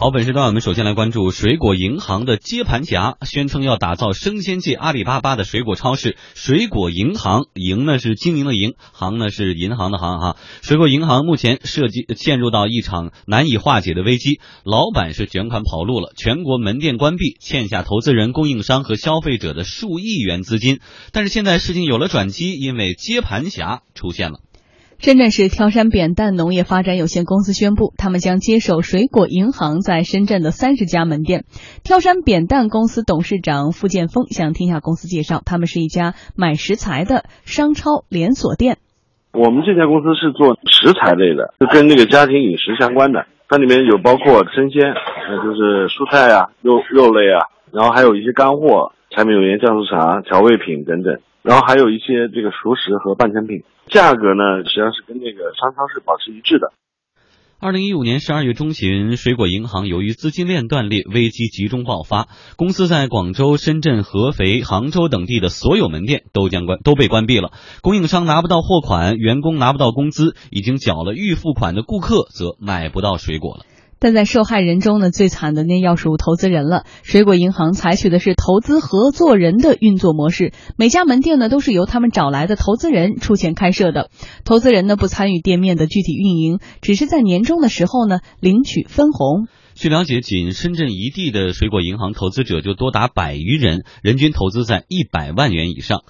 好，本时段我们首先来关注水果银行的接盘侠，宣称要打造生鲜界阿里巴巴的水果超市。水果银行，营呢是经营的银，行呢是银行的行哈。水果银行目前涉及陷入到一场难以化解的危机，老板是卷款跑路了，全国门店关闭，欠下投资人、供应商和消费者的数亿元资金。但是现在事情有了转机，因为接盘侠出现了。深圳市挑山扁担农业发展有限公司宣布，他们将接手水果银行在深圳的三十家门店。挑山扁担公司董事长付建峰向天下公司介绍，他们是一家买食材的商超连锁店。我们这家公司是做食材类的，就跟那个家庭饮食相关的，它里面有包括生鲜，呃，就是蔬菜啊、肉肉类啊，然后还有一些干货，柴米油盐酱醋茶、调味品等等。然后还有一些这个熟食和半成品，价格呢实际上是跟那个商超是保持一致的。二零一五年十二月中旬，水果银行由于资金链断裂，危机集中爆发，公司在广州、深圳、合肥、杭州等地的所有门店都将关都被关闭了，供应商拿不到货款，员工拿不到工资，已经缴了预付款的顾客则买不到水果了。但在受害人中呢，最惨的那要数投资人了。水果银行采取的是投资合作人的运作模式，每家门店呢都是由他们找来的投资人出钱开设的，投资人呢不参与店面的具体运营，只是在年终的时候呢领取分红。据了解，仅深圳一地的水果银行投资者就多达百余人，人均投资在一百万元以上。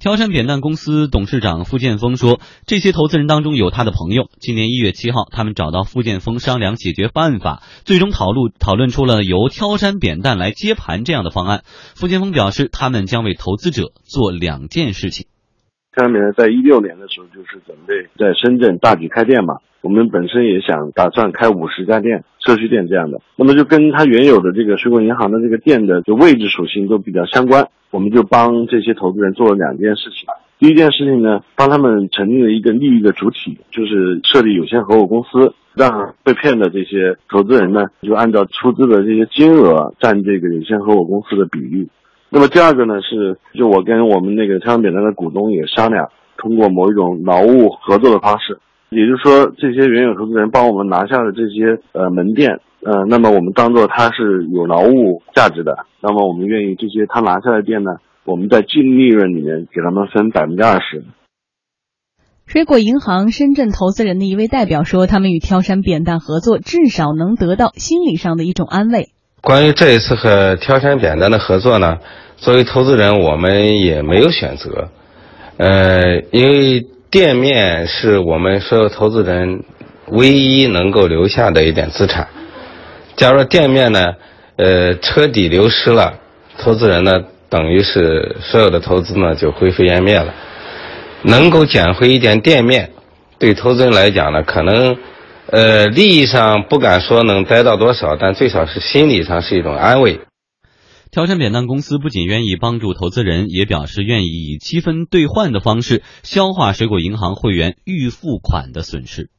挑山扁担公司董事长傅建峰说：“这些投资人当中有他的朋友。今年一月七号，他们找到傅建峰商量解决办法，最终讨论讨论出了由挑山扁担来接盘这样的方案。傅建峰表示，他们将为投资者做两件事情。挑山扁担在一六年的时候就是准备在深圳大举开店嘛。”我们本身也想打算开五十家店、社区店这样的，那么就跟它原有的这个水果银行的这个店的就位置属性都比较相关，我们就帮这些投资人做了两件事情。第一件事情呢，帮他们成立了一个利益的主体，就是设立有限合伙公司，让被骗的这些投资人呢，就按照出资的这些金额占这个有限合伙公司的比例。那么第二个呢，是就我跟我们那个挑山扁担的股东也商量，通过某一种劳务合作的方式。也就是说，这些原有投资人帮我们拿下的这些呃门店，呃，那么我们当做它是有劳务价值的，那么我们愿意这些他拿下的店呢，我们在净利润里面给他们分百分之二十。水果银行深圳投资人的一位代表说，他们与挑山扁担合作，至少能得到心理上的一种安慰。关于这一次和挑山扁担的合作呢，作为投资人，我们也没有选择，呃，因为。店面是我们所有投资人唯一能够留下的一点资产。假如店面呢，呃，彻底流失了，投资人呢，等于是所有的投资呢就灰飞烟灭了。能够捡回一点店面，对投资人来讲呢，可能，呃，利益上不敢说能得到多少，但最少是心理上是一种安慰。挑战扁担公司不仅愿意帮助投资人，也表示愿意以积分兑换的方式消化水果银行会员预付款的损失。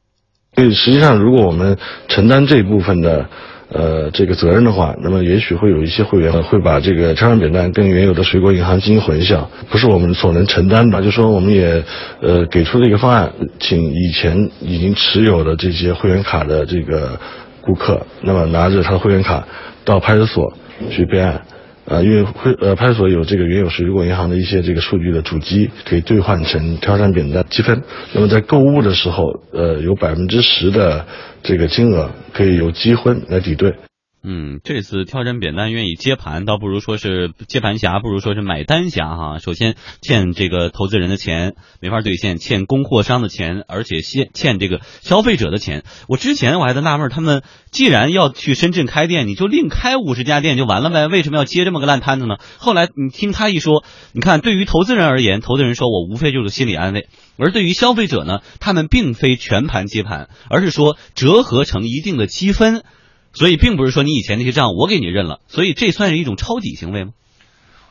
对实际上，如果我们承担这一部分的呃这个责任的话，那么也许会有一些会员会把这个挑山扁担跟原有的水果银行进行混淆，不是我们所能承担的。就说我们也呃给出了一个方案，请以前已经持有的这些会员卡的这个顾客，那么拿着他的会员卡到派出所去备案。呃，因为会呃派出所有这个原有水果银行的一些这个数据的主机，可以兑换成挑战点的积分。那么在购物的时候，呃，有百分之十的这个金额可以由积分来抵兑。嗯，这次挑战扁担愿意接盘，倒不如说是接盘侠，不如说是买单侠哈。首先欠这个投资人的钱没法兑现，欠供货商的钱，而且欠欠这个消费者的钱。我之前我还在纳闷，他们既然要去深圳开店，你就另开五十家店就完了呗，为什么要接这么个烂摊子呢？后来你听他一说，你看对于投资人而言，投资人说我无非就是心理安慰；而对于消费者呢，他们并非全盘接盘，而是说折合成一定的积分。所以并不是说你以前那些账我给你认了，所以这算是一种抄底行为吗？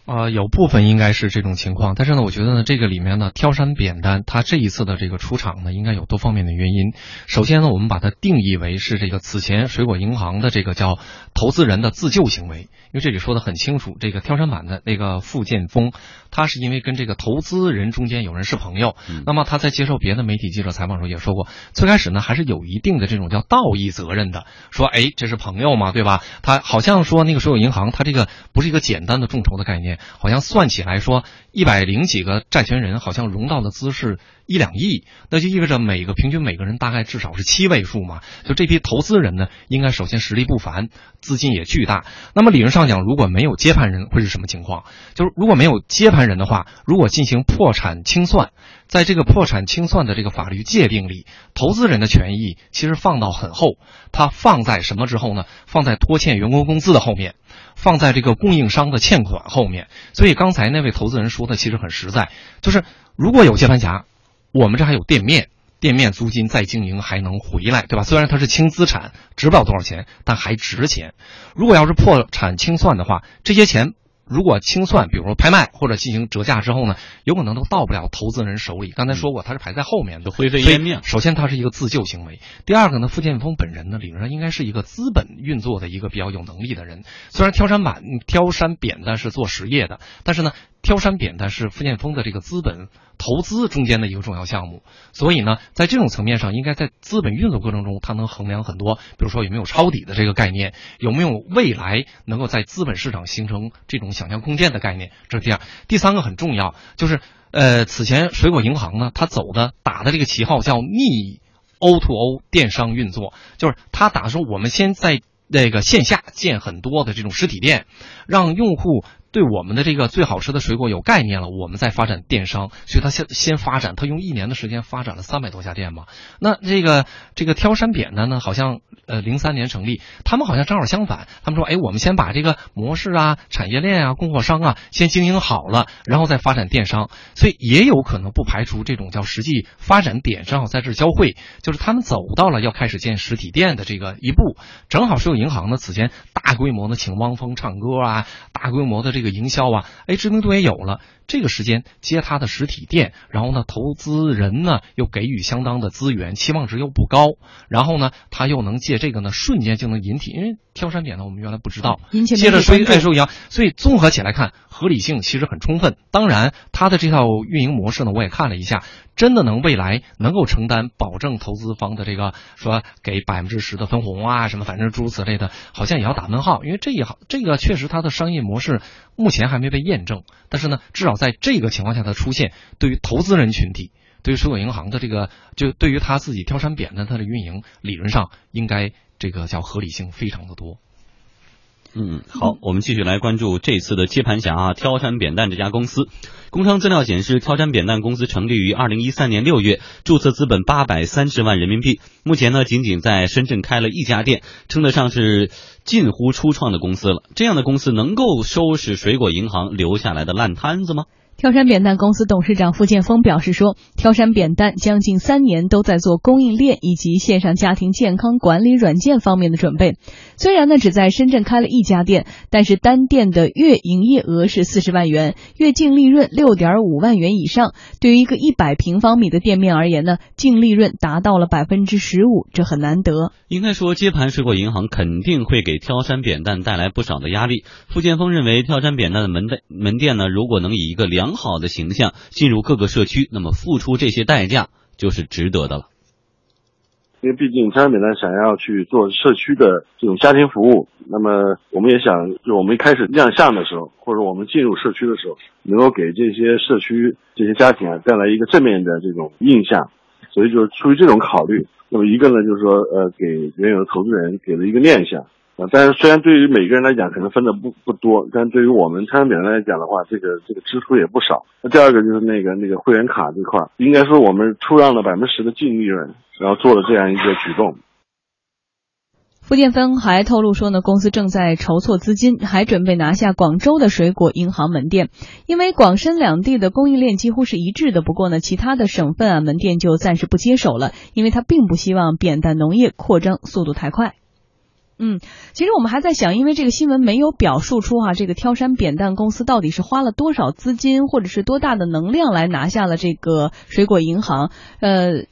呃，有部分应该是这种情况，但是呢，我觉得呢，这个里面呢，挑山扁担，它这一次的这个出场呢，应该有多方面的原因。首先呢，我们把它定义为是这个此前水果银行的这个叫投资人的自救行为，因为这里说的很清楚，这个挑山板的那个傅建峰，他是因为跟这个投资人中间有人是朋友，那么他在接受别的媒体记者采访时候也说过，最开始呢还是有一定的这种叫道义责任的，说哎这是朋友嘛，对吧？他好像说那个水果银行，它这个不是一个简单的众筹的概念。好像算起来说，一百零几个债权人好像融到的资是一两亿，那就意味着每个平均每个人大概至少是七位数嘛。就这批投资人呢，应该首先实力不凡，资金也巨大。那么理论上讲，如果没有接盘人，会是什么情况？就是如果没有接盘人的话，如果进行破产清算，在这个破产清算的这个法律界定里，投资人的权益其实放到很后，它放在什么之后呢？放在拖欠员工工资的后面。放在这个供应商的欠款后面，所以刚才那位投资人说的其实很实在，就是如果有接盘侠，我们这还有店面，店面租金再经营还能回来，对吧？虽然它是轻资产，值不了多少钱，但还值钱。如果要是破产清算的话，这些钱。如果清算，比如说拍卖或者进行折价之后呢，有可能都到不了投资人手里。刚才说过，它是排在后面的，灰飞烟灭。首先，它是一个自救行为；第二个呢，傅建峰本人呢，理论上应该是一个资本运作的一个比较有能力的人。虽然挑山板、挑山扁担是做实业的，但是呢。挑山扁担是傅建峰的这个资本投资中间的一个重要项目，所以呢，在这种层面上，应该在资本运作过程中，它能衡量很多，比如说有没有抄底的这个概念，有没有未来能够在资本市场形成这种想象空间的概念，这是第二。第三个很重要，就是呃，此前水果银行呢，它走的打的这个旗号叫逆 O to O 电商运作，就是它打说我们先在那个线下建很多的这种实体店，让用户。对我们的这个最好吃的水果有概念了，我们再发展电商，所以他先先发展，他用一年的时间发展了三百多家店嘛。那这个这个挑山扁担呢，好像呃零三年成立，他们好像正好相反，他们说，哎，我们先把这个模式啊、产业链啊、供货商啊先经营好了，然后再发展电商。所以也有可能不排除这种叫实际发展点正好在这交汇，就是他们走到了要开始建实体店的这个一步，正好是有银行呢此前大规模的请汪峰唱歌啊，大规模的这。这个营销啊，哎，知名度也有了。这个时间接他的实体店，然后呢，投资人呢又给予相当的资源，期望值又不高，然后呢，他又能借这个呢瞬间就能引起，因为挑山点呢我们原来不知道，接着说哎，说一样，所以综合起来看，合理性其实很充分。当然，他的这套运营模式呢，我也看了一下，真的能未来能够承担保证投资方的这个说给百分之十的分红啊什么，反正诸如此类的，好像也要打问号，因为这一行这个确实它的商业模式目前还没被验证，但是呢，至少。在这个情况下的出现，对于投资人群体，对于水果银行的这个，就对于他自己挑山扁担，它的运营理论上应该这个叫合理性非常的多。嗯，好，我们继续来关注这次的接盘侠啊，挑山扁担这家公司。工商资料显示，挑山扁担公司成立于二零一三年六月，注册资本八百三十万人民币。目前呢，仅仅在深圳开了一家店，称得上是近乎初创的公司了。这样的公司能够收拾水果银行留下来的烂摊子吗？挑山扁担公司董事长付建峰表示说：“挑山扁担将近三年都在做供应链以及线上家庭健康管理软件方面的准备。虽然呢只在深圳开了一家店，但是单店的月营业额是四十万元，月净利润六点五万元以上。对于一个一百平方米的店面而言呢，净利润达到了百分之十五，这很难得。应该说，接盘水果银行肯定会给挑山扁担带来不少的压力。付建峰认为，挑山扁担的门店门店呢，如果能以一个良良好的形象进入各个社区，那么付出这些代价就是值得的了。因为毕竟挑山扁担想要去做社区的这种家庭服务，那么我们也想，就我们一开始亮相的时候，或者我们进入社区的时候，能够给这些社区这些家庭啊带来一个正面的这种印象，所以就是出于这种考虑，那么一个呢就是说，呃，给原有的投资人给了一个念想。但是虽然对于每个人来讲可能分的不不多，但对于我们参扁担来讲的话，这个这个支出也不少。那第二个就是那个那个会员卡这块，应该说我们出让了百分之十的净利润，然后做了这样一个举动。付建峰还透露说呢，公司正在筹措资金，还准备拿下广州的水果银行门店，因为广深两地的供应链几乎是一致的。不过呢，其他的省份啊门店就暂时不接手了，因为他并不希望扁担农业扩张速度太快。嗯，其实我们还在想，因为这个新闻没有表述出哈、这个挑山扁担公司到底是花了多少资金，或者是多大的能量来拿下了这个水果银行，呃。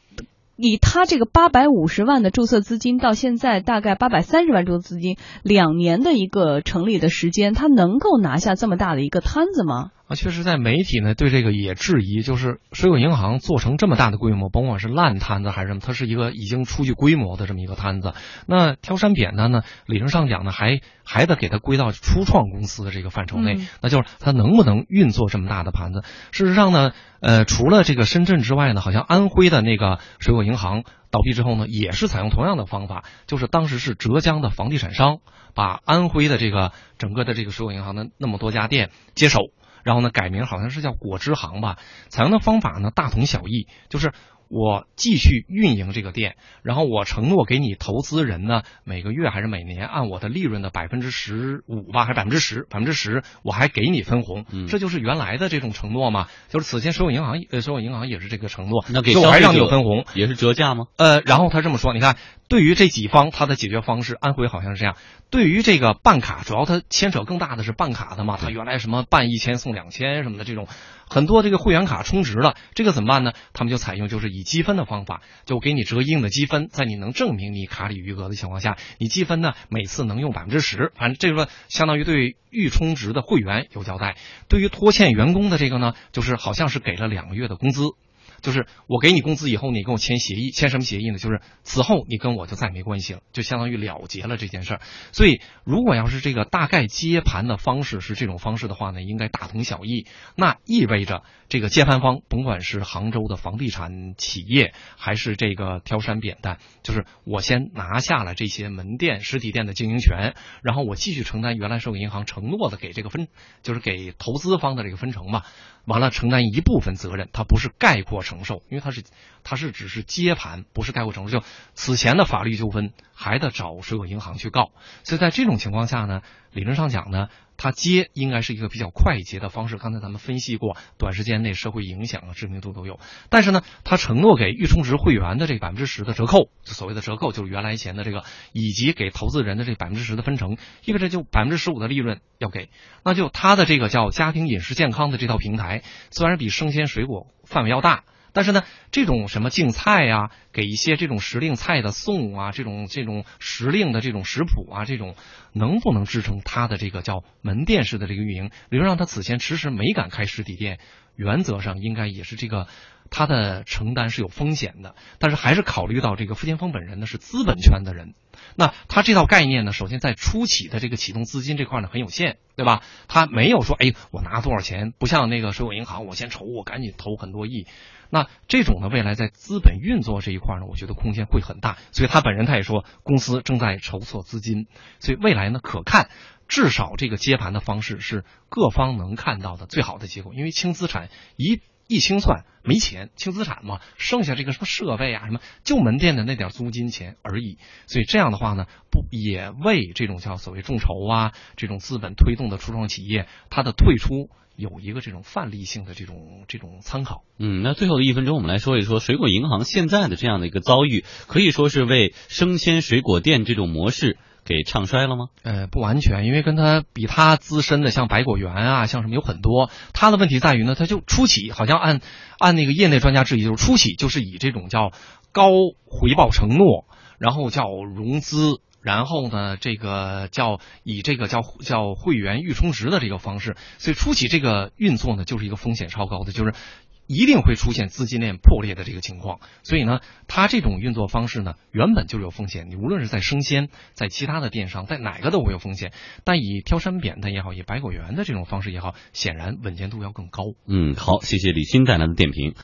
以他这个八百五十万的注册资金，到现在大概八百三十万注册资金，两年的一个成立的时间，他能够拿下这么大的一个摊子吗？啊，确实，在媒体呢对这个也质疑，就是水果银行做成这么大的规模，甭管是烂摊子还是什么，它是一个已经出具规模的这么一个摊子。那挑山扁担呢，理论上讲呢，还还得给它归到初创公司的这个范畴内，嗯那就是它能不能运作这么大的盘子。事实上呢，呃，除了这个深圳之外呢，好像安徽的那个水果银行倒闭之后呢，也是采用同样的方法，就是当时是浙江的房地产商把安徽的这个整个的这个水果银行的那么多家店接手。然后呢，改名好像是叫果汁行吧。采用的方法呢大同小异，就是我继续运营这个店，然后我承诺给你投资人呢每个月还是每年按我的利润的百分之十五吧，还是百分之十，百分之十我还给你分红，嗯这就是原来的这种承诺嘛。就是此前所有银行呃所有银行也是这个承诺，那给就我还让你有分红，也是折价吗？呃，然后他这么说，你看，对于这几方他的解决方式，安徽好像是这样。对于这个办卡，主要它牵扯更大的是办卡的嘛，他原来什么办一千送两千什么的这种，很多这个会员卡充值了，这个怎么办呢？他们就采用就是以积分的方法，就给你折一定的积分，在你能证明你卡里余额的情况下，你积分呢每次能用百分之十，反正这个相当于对预充值的会员有交代。对于拖欠员工的这个呢，就是好像是给了两个月的工资。就是我给你工资以后，你跟我签协议，签什么协议呢？就是此后你跟我就再没关系了，就相当于了结了这件事儿。所以，如果要是这个大概接盘的方式是这种方式的话呢，应该大同小异。那意味着这个接盘方，甭管是杭州的房地产企业，还是这个挑山扁担，就是我先拿下了这些门店、实体店的经营权，然后我继续承担原来收给银行承诺的给这个分，就是给投资方的这个分成嘛。完了承担一部分责任，它不是概括承受，因为它是它是只是接盘，不是概括承受。就此前的法律纠纷还得找水果银行去告，所以在这种情况下呢，理论上讲呢，它接应该是一个比较快捷的方式。刚才咱们分析过，短时间内社会影响啊、知名度都有。但是呢，它承诺给预充值会员的这百分之十的折扣，就所谓的折扣，就是原来钱的这个，以及给投资人的这百分之十的分成，意味着就百分之十五的利润要给。那就它的这个叫家庭饮食健康的这套平台，虽然比生鲜水果范围要大。但是呢，这种什么竞菜呀、给一些这种时令菜的送啊，这种这种时令的这种食谱啊，这种能不能支撑他的这个叫门店式的这个运营？比如让，他此前迟迟没敢开实体店，原则上应该也是这个他的承担是有风险的。但是还是考虑到这个付建峰本人呢是资本圈的人，那他这套概念呢，首先在初期的这个启动资金这块呢很有限，对吧？他没有说，哎，我拿多少钱，不像那个水果银行，我先筹，我赶紧投很多亿。那这种呢，未来在资本运作这一块呢，我觉得空间会很大。所以他本人他也说，公司正在筹措资金，所以未来呢可看。至少这个接盘的方式是各方能看到的最好的结果，因为轻资产一一清算没钱，轻资产嘛，剩下这个什么设备啊，什么就门店的那点租金钱而已。所以这样的话呢，不也为这种叫所谓众筹啊，这种资本推动的初创企业，它的退出有一个这种范例性的这种这种参考。嗯，那最后的一分钟，我们来说一说水果银行现在的这样的一个遭遇，可以说是为生鲜水果店这种模式给唱衰了吗？呃，不完全，因为跟他比他资深的，像百果园啊，像什么有很多。他的问题在于呢，他就初期好像按按那个业内专家质疑，就是初期就是以这种叫高回报承诺，然后叫融资。然后呢，这个叫以这个叫叫会员预充值的这个方式，所以初期这个运作呢，就是一个风险超高的，就是一定会出现资金链破裂的这个情况。所以呢，它这种运作方式呢，原本就是有风险。你无论是在生鲜，在其他的电商，在哪个都会有风险。但以挑山扁担也好，以百果园的这种方式也好，显然稳健度要更高。嗯，好，谢谢李欣带来的点评。